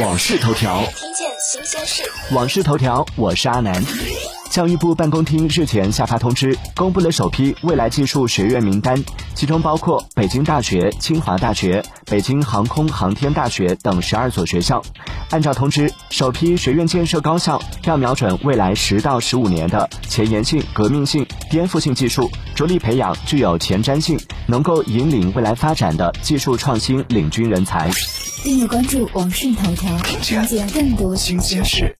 往事头条，听见新鲜事。往事头条，我是阿南。教育部办公厅日前下发通知，公布了首批未来技术学院名单，其中包括北京大学、清华大学、北京航空航天大学等十二所学校。按照通知，首批学院建设高校要瞄准未来十到十五年的前沿性、革命性、颠覆性技术，着力培养具有前瞻性、能够引领未来发展的技术创新领军人才。订阅关注网讯头条，听见更多新鲜事。